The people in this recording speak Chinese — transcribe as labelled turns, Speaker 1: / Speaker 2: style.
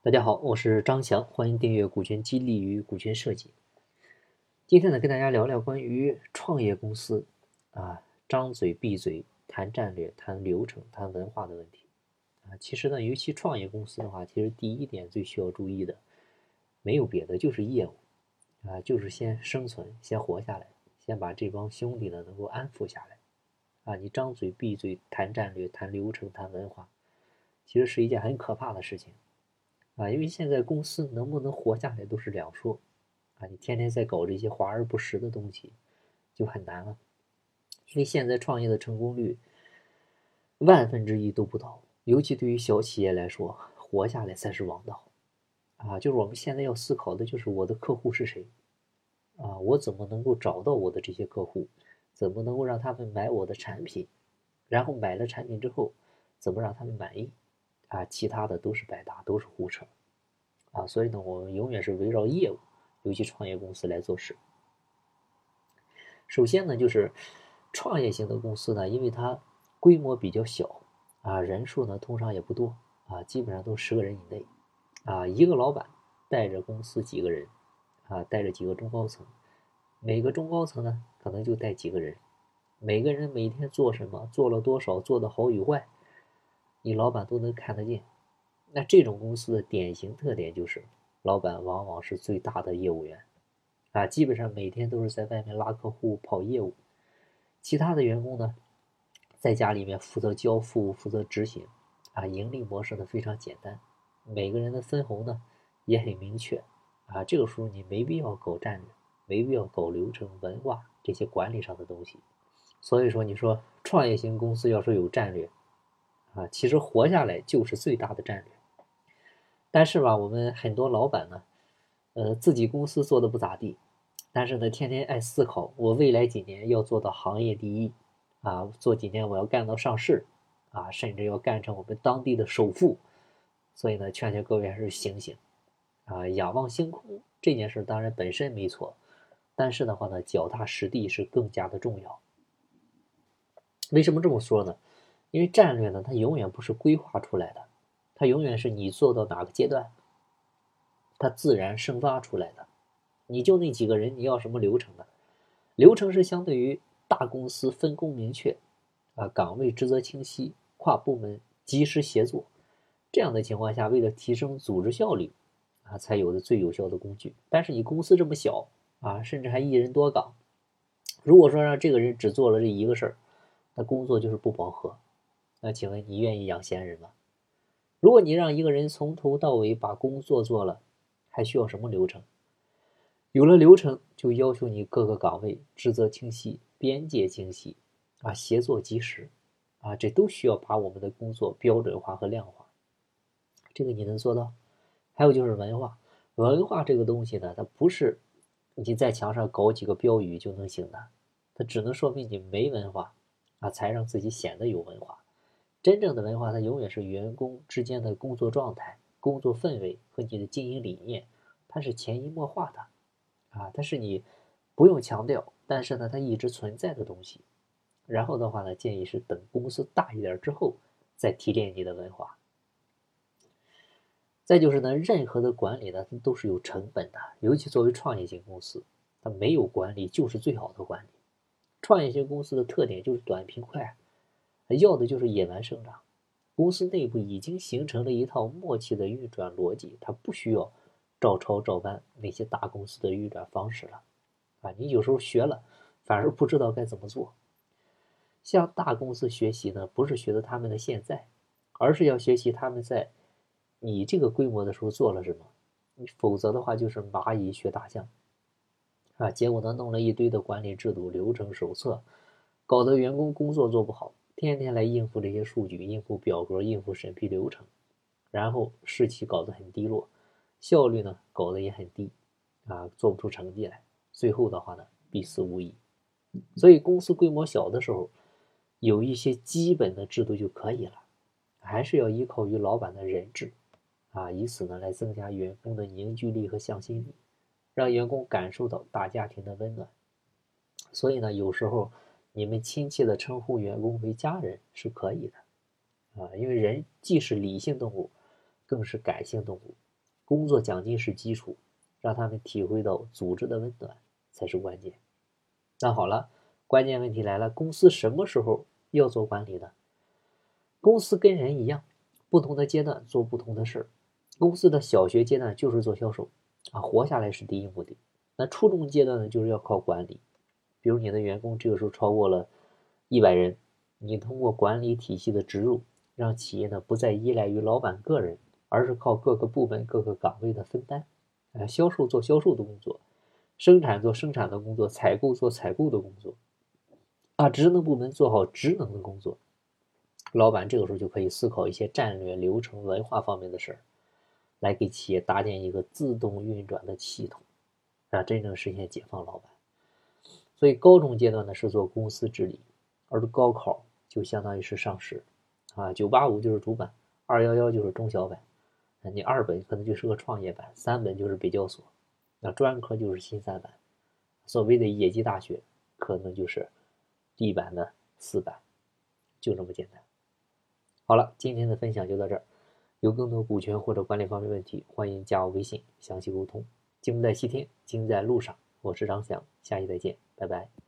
Speaker 1: 大家好，我是张翔，欢迎订阅《股权激励与股权设计》。今天呢，跟大家聊聊关于创业公司啊，张嘴闭嘴谈战略、谈流程、谈文化的问题啊。其实呢，尤其创业公司的话，其实第一点最需要注意的，没有别的，就是业务啊，就是先生存，先活下来，先把这帮兄弟呢能够安抚下来啊。你张嘴闭嘴谈战略、谈流程、谈文化，其实是一件很可怕的事情。啊，因为现在公司能不能活下来都是两说，啊，你天天在搞这些华而不实的东西，就很难了。因为现在创业的成功率万分之一都不到，尤其对于小企业来说，活下来才是王道。啊，就是我们现在要思考的就是我的客户是谁，啊，我怎么能够找到我的这些客户，怎么能够让他们买我的产品，然后买了产品之后，怎么让他们满意。啊，其他的都是白搭，都是胡扯，啊，所以呢，我们永远是围绕业务，尤其创业公司来做事。首先呢，就是创业型的公司呢，因为它规模比较小，啊，人数呢通常也不多，啊，基本上都十个人以内，啊，一个老板带着公司几个人，啊，带着几个中高层，每个中高层呢可能就带几个人，每个人每天做什么，做了多少，做的好与坏。你老板都能看得见，那这种公司的典型特点就是，老板往往是最大的业务员，啊，基本上每天都是在外面拉客户跑业务，其他的员工呢，在家里面负责交付、负责执行，啊，盈利模式呢非常简单，每个人的分红呢也很明确，啊，这个时候你没必要搞战略，没必要搞流程、文化这些管理上的东西，所以说你说创业型公司要说有战略。啊，其实活下来就是最大的战略。但是吧，我们很多老板呢，呃，自己公司做的不咋地，但是呢，天天爱思考，我未来几年要做到行业第一，啊，做几年我要干到上市，啊，甚至要干成我们当地的首富。所以呢，劝劝各位还是醒醒，啊，仰望星空这件事当然本身没错，但是的话呢，脚踏实地是更加的重要。为什么这么说呢？因为战略呢，它永远不是规划出来的，它永远是你做到哪个阶段，它自然生发出来的。你就那几个人，你要什么流程呢？流程是相对于大公司分工明确，啊，岗位职责清晰，跨部门及时协作，这样的情况下，为了提升组织效率，啊，才有的最有效的工具。但是你公司这么小，啊，甚至还一人多岗，如果说让这个人只做了这一个事儿，那工作就是不饱和。那请问你愿意养闲人吗？如果你让一个人从头到尾把工作做了，还需要什么流程？有了流程，就要求你各个岗位职责清晰、边界清晰，啊，协作及时，啊，这都需要把我们的工作标准化和量化。这个你能做到？还有就是文化，文化这个东西呢，它不是你在墙上搞几个标语就能行的，它只能说明你没文化，啊，才让自己显得有文化。真正的文化，它永远是员工之间的工作状态、工作氛围和你的经营理念，它是潜移默化的，啊，它是你不用强调，但是呢，它一直存在的东西。然后的话呢，建议是等公司大一点之后再提炼你的文化。再就是呢，任何的管理呢，它都是有成本的，尤其作为创业型公司，它没有管理就是最好的管理。创业型公司的特点就是短平快。要的就是野蛮生长，公司内部已经形成了一套默契的运转逻辑，它不需要照抄照搬那些大公司的运转方式了。啊，你有时候学了，反而不知道该怎么做。向大公司学习呢，不是学的他们的现在，而是要学习他们在你这个规模的时候做了什么。你否则的话，就是蚂蚁学大象，啊，结果呢，弄了一堆的管理制度、流程手册，搞得员工工作做不好。天天来应付这些数据，应付表格，应付审批流程，然后士气搞得很低落，效率呢搞得也很低，啊，做不出成绩来，最后的话呢必死无疑。所以公司规模小的时候，有一些基本的制度就可以了，还是要依靠于老板的人质，啊，以此呢来增加员工的凝聚力和向心力，让员工感受到大家庭的温暖。所以呢，有时候。你们亲切的称呼员工为家人是可以的，啊，因为人既是理性动物，更是感性动物，工作奖金是基础，让他们体会到组织的温暖才是关键。那好了，关键问题来了，公司什么时候要做管理呢？公司跟人一样，不同的阶段做不同的事儿。公司的小学阶段就是做销售，啊，活下来是第一目的。那初中阶段呢，就是要靠管理。比如你的员工这个时候超过了一百人，你通过管理体系的植入，让企业呢不再依赖于老板个人，而是靠各个部门、各个岗位的分担。啊，销售做销售的工作，生产做生产的工作，采购做采购的工作，啊，职能部门做好职能的工作。老板这个时候就可以思考一些战略、流程、文化方面的事儿，来给企业搭建一个自动运转的系统，啊，真正实现解放老板。所以高中阶段呢是做公司治理，而高考就相当于是上市，啊，九八五就是主板，二幺幺就是中小板，你二本可能就是个创业板，三本就是北交所，那专科就是新三板，所谓的野鸡大学可能就是地板的四板，就这么简单。好了，今天的分享就到这儿。有更多股权或者管理方面问题，欢迎加我微信详细沟通。金不在西天，金在路上。我是张翔，下期再见，拜拜。